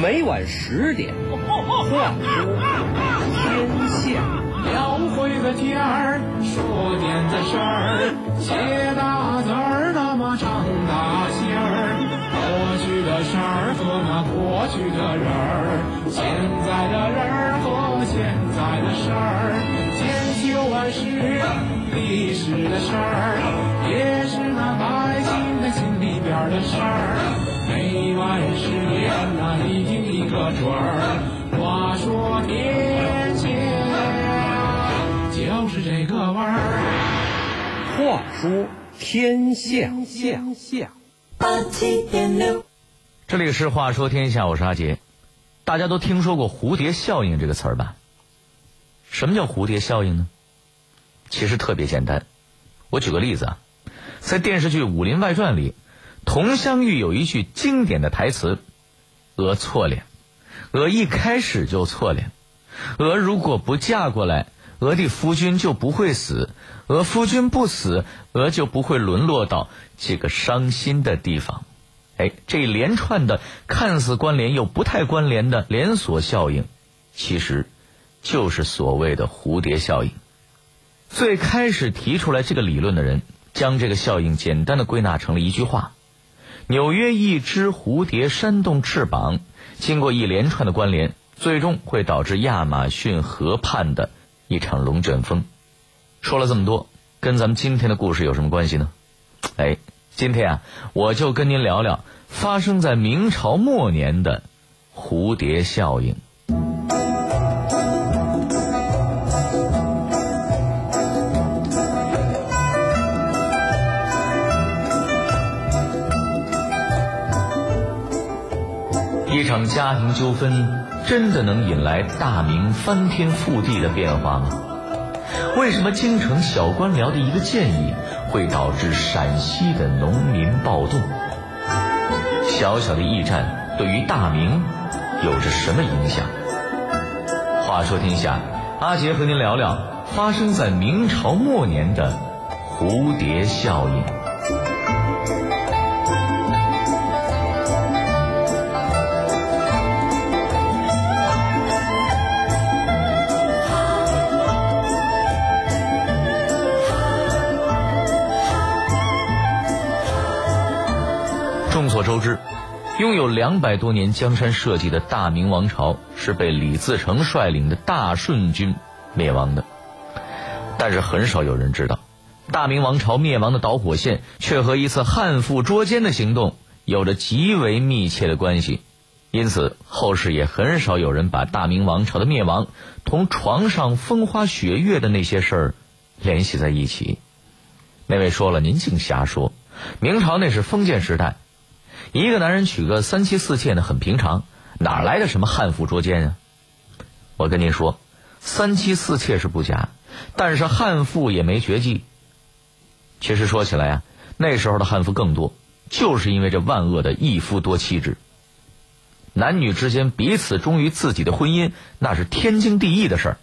每晚十点，话天下。描绘个天儿，说点子事儿，写大字儿，那么长大心儿。过去的事儿和那过去的人儿，现在的人儿和现在的事儿，千秋万世历史的事儿，也是那百姓的心里边的事儿。每晚十点那一听一个准儿，话说天下就是这个味儿。话说天下，天下。八七点六，这里是《话说天下》，我是阿杰。大家都听说过蝴蝶效应这个词儿吧？什么叫蝴蝶效应呢？其实特别简单。我举个例子啊，在电视剧《武林外传》里，佟湘玉有一句经典的台词：“娥错脸，娥一开始就错脸。娥如果不嫁过来，娥的夫君就不会死；娥夫君不死，娥就不会沦落到这个伤心的地方。”哎，这一连串的看似关联又不太关联的连锁效应，其实就是所谓的蝴蝶效应。最开始提出来这个理论的人，将这个效应简单的归纳成了一句话：纽约一只蝴蝶扇动翅膀，经过一连串的关联，最终会导致亚马逊河畔的一场龙卷风。说了这么多，跟咱们今天的故事有什么关系呢？哎，今天啊，我就跟您聊聊发生在明朝末年的蝴蝶效应。场家庭纠纷真的能引来大明翻天覆地的变化吗？为什么京城小官僚的一个建议会导致陕西的农民暴动？小小的驿站对于大明有着什么影响？话说天下，阿杰和您聊聊发生在明朝末年的蝴蝶效应。拥有两百多年江山社稷的大明王朝是被李自成率领的大顺军灭亡的。但是很少有人知道，大明王朝灭亡的导火线却和一次汉妇捉奸的行动有着极为密切的关系。因此，后世也很少有人把大明王朝的灭亡同床上风花雪月的那些事儿联系在一起。那位说了，您净瞎说。明朝那是封建时代。一个男人娶个三妻四妾呢，很平常，哪来的什么汉妇捉奸啊？我跟您说，三妻四妾是不假，但是汉妇也没绝迹。其实说起来呀，那时候的汉妇更多，就是因为这万恶的一夫多妻制。男女之间彼此忠于自己的婚姻，那是天经地义的事儿。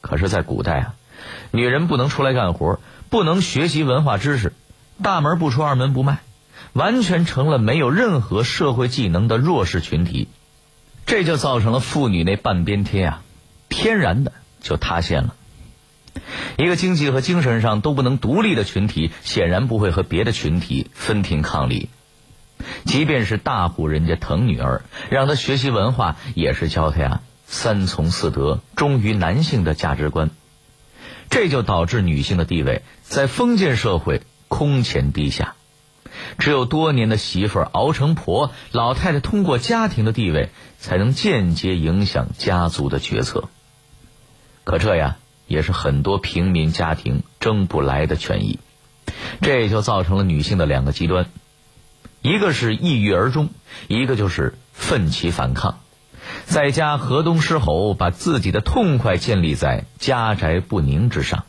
可是，在古代啊，女人不能出来干活，不能学习文化知识，大门不出二门不迈。完全成了没有任何社会技能的弱势群体，这就造成了妇女那半边天啊，天然的就塌陷了。一个经济和精神上都不能独立的群体，显然不会和别的群体分庭抗礼。即便是大户人家疼女儿，让她学习文化，也是教她呀三从四德，忠于男性的价值观。这就导致女性的地位在封建社会空前低下。只有多年的媳妇熬成婆，老太太通过家庭的地位，才能间接影响家族的决策。可这呀，也是很多平民家庭争不来的权益。这也就造成了女性的两个极端：一个是抑郁而终，一个就是奋起反抗，在家河东狮吼，把自己的痛快建立在家宅不宁之上。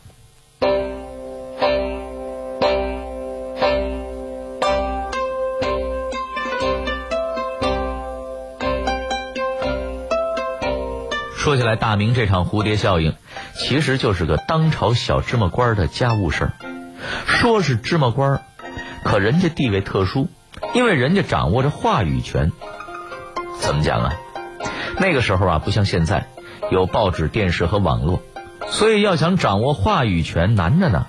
说起来，大明这场蝴蝶效应，其实就是个当朝小芝麻官的家务事儿。说是芝麻官，可人家地位特殊，因为人家掌握着话语权。怎么讲啊？那个时候啊，不像现在有报纸、电视和网络，所以要想掌握话语权难着呢。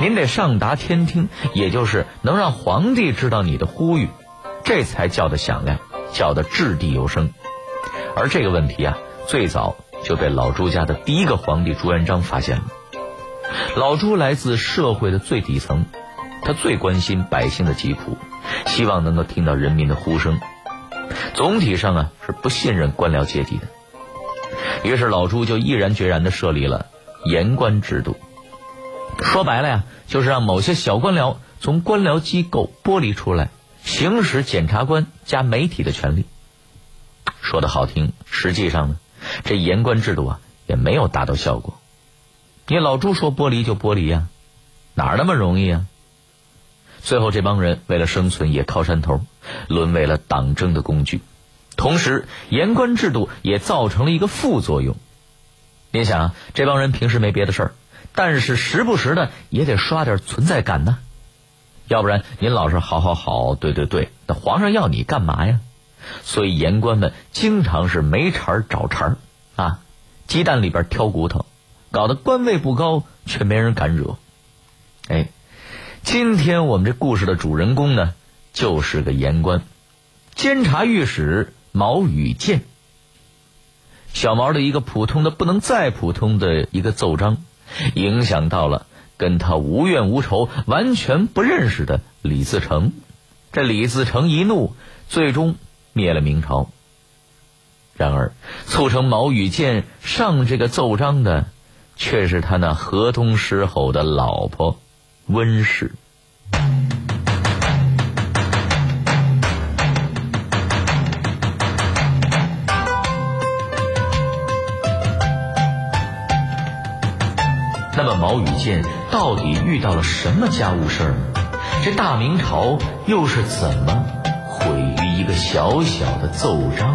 您得上达天听，也就是能让皇帝知道你的呼吁，这才叫得响亮，叫得掷地有声。而这个问题啊，最早就被老朱家的第一个皇帝朱元璋发现了。老朱来自社会的最底层，他最关心百姓的疾苦，希望能够听到人民的呼声。总体上啊，是不信任官僚阶级的。于是老朱就毅然决然地设立了言官制度。说白了呀，就是让某些小官僚从官僚机构剥离出来，行使检察官加媒体的权利。说的好听，实际上呢，这言官制度啊也没有达到效果。你老朱说剥离就剥离呀，哪儿那么容易啊？最后这帮人为了生存也靠山头，沦为了党争的工具。同时，言官制度也造成了一个副作用。您想，这帮人平时没别的事儿。但是时不时的也得刷点存在感呢，要不然您老是好好好，对对对，那皇上要你干嘛呀？所以言官们经常是没茬儿找茬儿啊，鸡蛋里边挑骨头，搞得官位不高却没人敢惹。哎，今天我们这故事的主人公呢，就是个言官，监察御史毛羽健。小毛的一个普通的不能再普通的一个奏章。影响到了跟他无怨无仇、完全不认识的李自成，这李自成一怒，最终灭了明朝。然而，促成毛羽建上这个奏章的，却是他那河东狮吼的老婆温氏。那么毛羽建到底遇到了什么家务事儿？这大明朝又是怎么个小小的奏章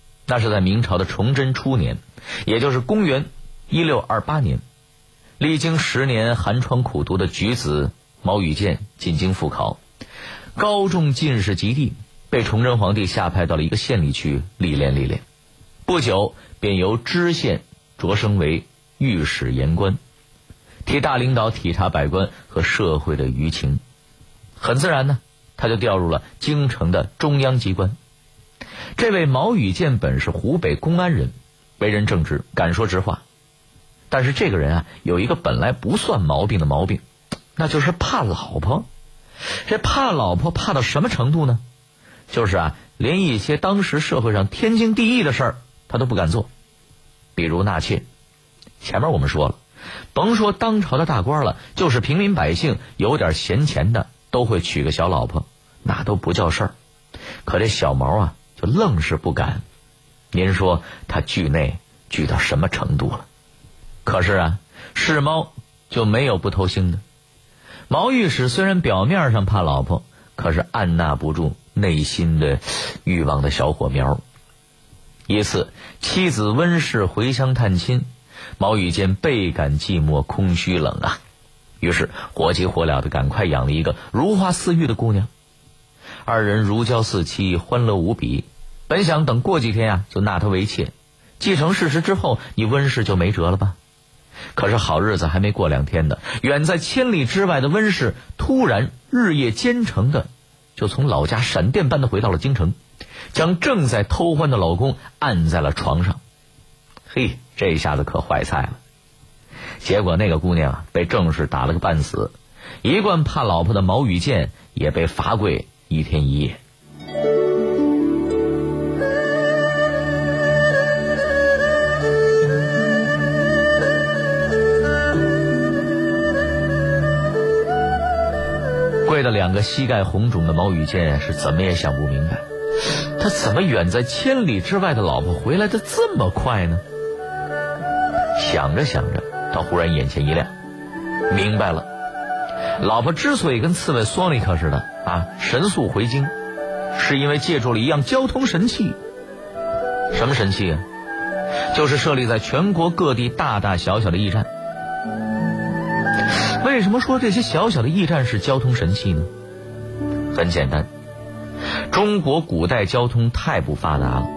那是在明朝的崇祯初年，也就是公元。一六二八年，历经十年寒窗苦读的举子毛羽健进京复考，高中进士及第，被崇祯皇帝下派到了一个县里去历练历练。不久，便由知县擢升为御史言官，替大领导体察百官和社会的舆情。很自然呢，他就调入了京城的中央机关。这位毛羽建本是湖北公安人，为人正直，敢说直话。但是这个人啊，有一个本来不算毛病的毛病，那就是怕老婆。这怕老婆怕到什么程度呢？就是啊，连一些当时社会上天经地义的事儿，他都不敢做。比如纳妾。前面我们说了，甭说当朝的大官了，就是平民百姓有点闲钱的，都会娶个小老婆，那都不叫事儿。可这小毛啊，就愣是不敢。您说他惧内惧到什么程度了？可是啊，是猫就没有不偷腥的。毛御史虽然表面上怕老婆，可是按捺不住内心的欲望的小火苗。一次，妻子温氏回乡探亲，毛羽见倍感寂寞、空虚、冷啊，于是火急火燎的赶快养了一个如花似玉的姑娘。二人如胶似漆，欢乐无比。本想等过几天呀，就纳她为妾，继承事实之后，你温氏就没辙了吧？可是好日子还没过两天呢，远在千里之外的温氏突然日夜兼程的就从老家闪电般的回到了京城，将正在偷欢的老公按在了床上。嘿，这下子可坏菜了。结果那个姑娘被正式打了个半死，一贯怕老婆的毛羽剑也被罚跪一天一夜。跪的两个膝盖红肿的毛羽健是怎么也想不明白，他怎么远在千里之外的老婆回来的这么快呢？想着想着，他忽然眼前一亮，明白了，老婆之所以跟刺猬索尼克似的啊神速回京，是因为借助了一样交通神器。什么神器啊？就是设立在全国各地大大小小的驿站。为什么说这些小小的驿站是交通神器呢？很简单，中国古代交通太不发达了。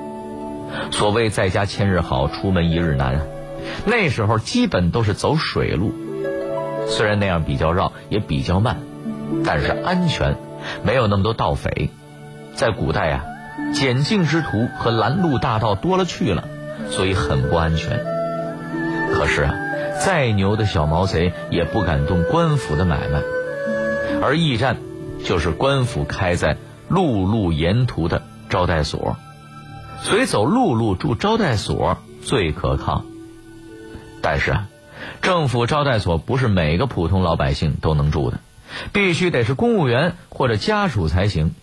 所谓在家千日好，出门一日难啊。那时候基本都是走水路，虽然那样比较绕，也比较慢，但是安全，没有那么多盗匪。在古代呀，险境之徒和拦路大盗多了去了，所以很不安全。可是啊。再牛的小毛贼也不敢动官府的买卖，而驿站就是官府开在陆路沿途的招待所，所以走陆路住招待所最可靠。但是啊，政府招待所不是每个普通老百姓都能住的，必须得是公务员或者家属才行。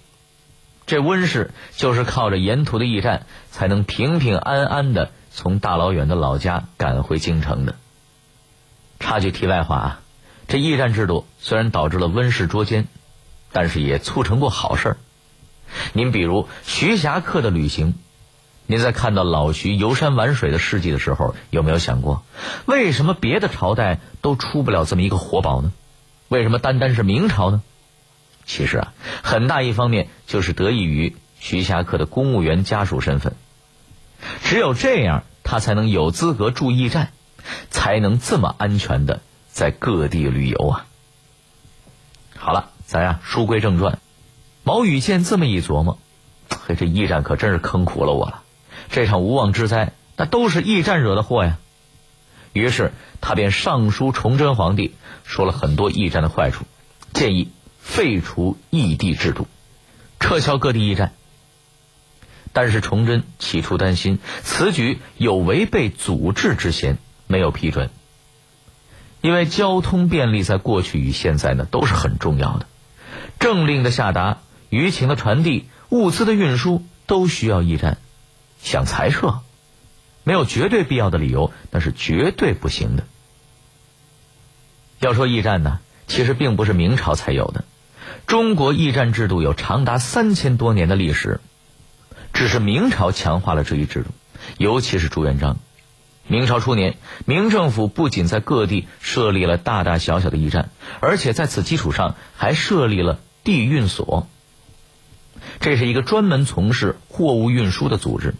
这温氏就是靠着沿途的驿站，才能平平安安的从大老远的老家赶回京城的。插句题外话啊，这驿站制度虽然导致了温室捉奸，但是也促成过好事儿。您比如徐霞客的旅行，您在看到老徐游山玩水的事迹的时候，有没有想过，为什么别的朝代都出不了这么一个活宝呢？为什么单单是明朝呢？其实啊，很大一方面就是得益于徐霞客的公务员家属身份，只有这样，他才能有资格住驿站。才能这么安全的在各地旅游啊！好了，咱呀书归正传。毛羽健这么一琢磨，嘿，这驿站可真是坑苦了我了。这场无妄之灾，那都是驿站惹的祸呀。于是他便上书崇祯皇帝，说了很多驿站的坏处，建议废除驿地制度，撤销各地驿站。但是崇祯起初担心此举有违背祖制之嫌。没有批准，因为交通便利在过去与现在呢都是很重要的，政令的下达、舆情的传递、物资的运输都需要驿站，想裁撤，没有绝对必要的理由，那是绝对不行的。要说驿站呢，其实并不是明朝才有的，中国驿站制度有长达三千多年的历史，只是明朝强化了这一制度，尤其是朱元璋。明朝初年，明政府不仅在各地设立了大大小小的驿站，而且在此基础上还设立了地运所。这是一个专门从事货物运输的组织，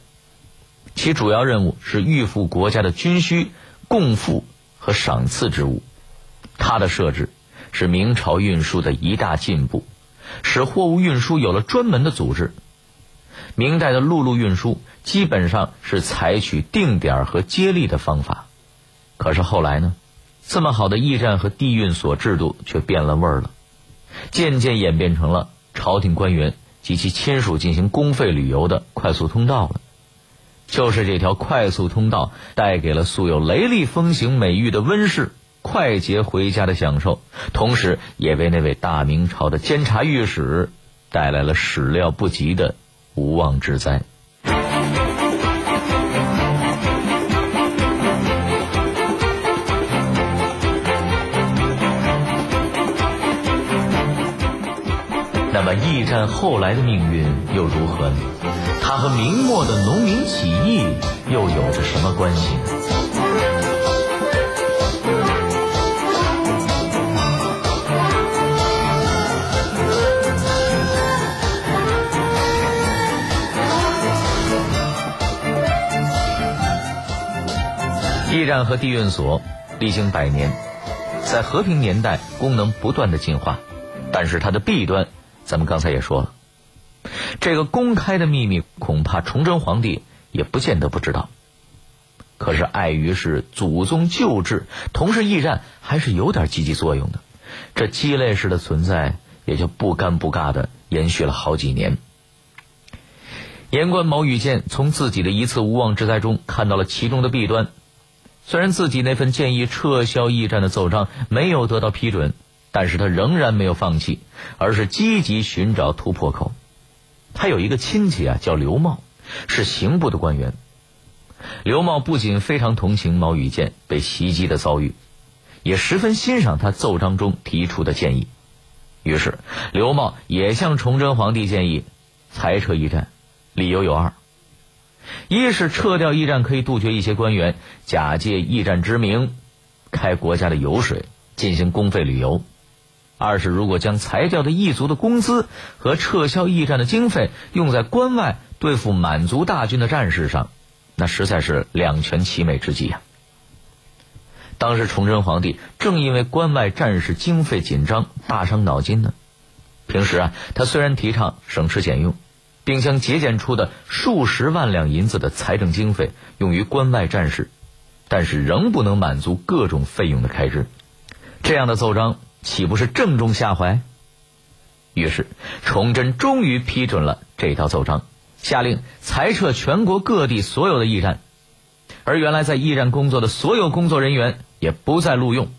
其主要任务是预付国家的军需、贡赋和赏赐之物。它的设置是明朝运输的一大进步，使货物运输有了专门的组织。明代的陆路运输基本上是采取定点和接力的方法，可是后来呢，这么好的驿站和地运所制度却变了味儿了，渐渐演变成了朝廷官员及其亲属进行公费旅游的快速通道了。就是这条快速通道带给了素有雷厉风行美誉的温氏快捷回家的享受，同时也为那位大明朝的监察御史带来了始料不及的。无妄之灾。那么驿站后来的命运又如何呢？它和明末的农民起义又有着什么关系呢？驿站和地运所历经百年，在和平年代功能不断的进化，但是它的弊端咱们刚才也说了，这个公开的秘密，恐怕崇祯皇帝也不见得不知道。可是碍于是祖宗旧制，同时驿站还是有点积极作用的，这鸡肋式的存在也就不尴不尬的延续了好几年。言官毛羽建从自己的一次无妄之灾中看到了其中的弊端，虽然自己那份建议撤销驿站的奏章没有得到批准，但是他仍然没有放弃，而是积极寻找突破口。他有一个亲戚啊，叫刘茂，是刑部的官员。刘茂不仅非常同情毛羽建被袭击的遭遇，也十分欣赏他奏章中提出的建议。于是，刘茂也向崇祯皇帝建议裁撤驿站，理由有二：一是撤掉驿站可以杜绝一些官员假借驿站之名开国家的油水，进行公费旅游；二是如果将裁掉的异族的工资和撤销驿站的经费用在关外对付满族大军的战事上。那实在是两全其美之计呀！当时崇祯皇帝正因为关外战事经费紧张，大伤脑筋呢。平时啊，他虽然提倡省吃俭用，并将节俭出的数十万两银子的财政经费用于关外战事，但是仍不能满足各种费用的开支。这样的奏章岂不是正中下怀？于是，崇祯终于批准了这道奏章。下令裁撤全国各地所有的驿站，而原来在驿站工作的所有工作人员也不再录用。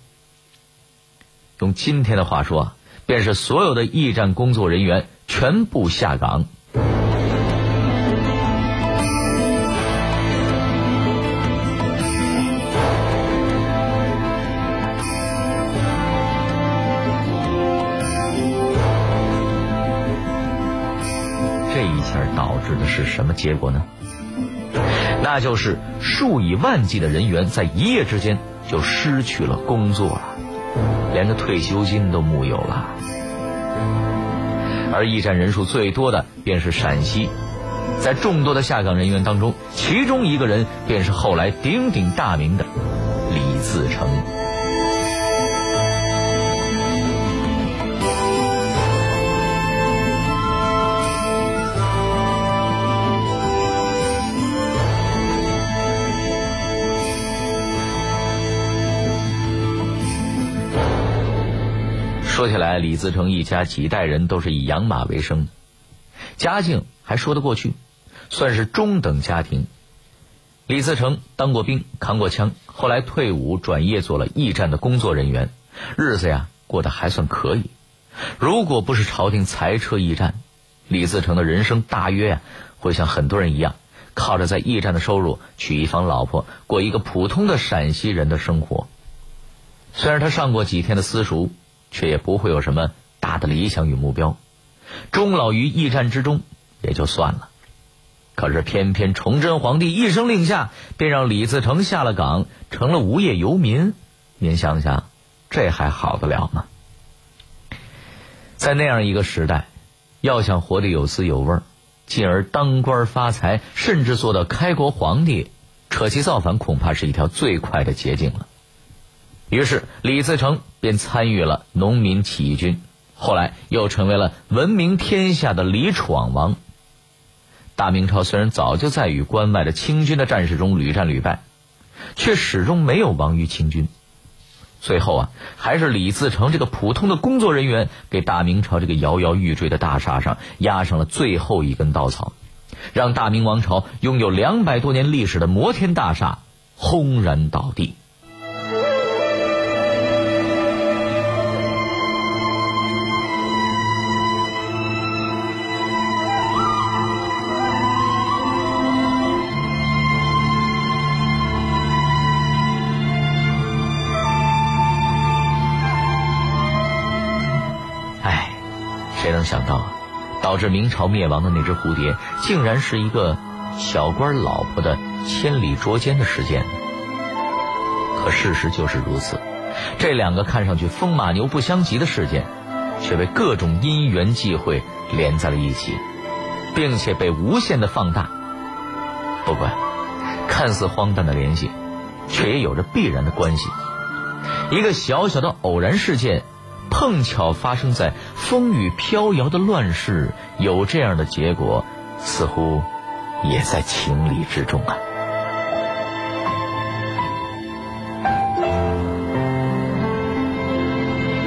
用今天的话说，便是所有的驿站工作人员全部下岗。一下导致的是什么结果呢？那就是数以万计的人员在一夜之间就失去了工作了，连个退休金都木有了。而驿站人数最多的便是陕西，在众多的下岗人员当中，其中一个人便是后来鼎鼎大名的李自成。说起来，李自成一家几代人都是以养马为生，家境还说得过去，算是中等家庭。李自成当过兵，扛过枪，后来退伍转业做了驿站的工作人员，日子呀过得还算可以。如果不是朝廷裁撤驿站，李自成的人生大约呀会像很多人一样，靠着在驿站的收入娶一房老婆，过一个普通的陕西人的生活。虽然他上过几天的私塾。却也不会有什么大的理想与目标，终老于驿站之中也就算了。可是偏偏崇祯皇帝一声令下，便让李自成下了岗，成了无业游民。您想想，这还好得了吗？在那样一个时代，要想活得有滋有味，进而当官发财，甚至做到开国皇帝，扯旗造反，恐怕是一条最快的捷径了。于是，李自成便参与了农民起义军，后来又成为了闻名天下的李闯王。大明朝虽然早就在与关外的清军的战事中屡战屡败，却始终没有亡于清军。最后啊，还是李自成这个普通的工作人员，给大明朝这个摇摇欲坠的大厦上压上了最后一根稻草，让大明王朝拥有两百多年历史的摩天大厦轰然倒地。想到，导致明朝灭亡的那只蝴蝶，竟然是一个小官老婆的千里捉奸的事件。可事实就是如此，这两个看上去风马牛不相及的事件，却被各种因缘际会连在了一起，并且被无限的放大。不管，看似荒诞的联系，却也有着必然的关系。一个小小的偶然事件。碰巧发生在风雨飘摇的乱世，有这样的结果，似乎也在情理之中啊。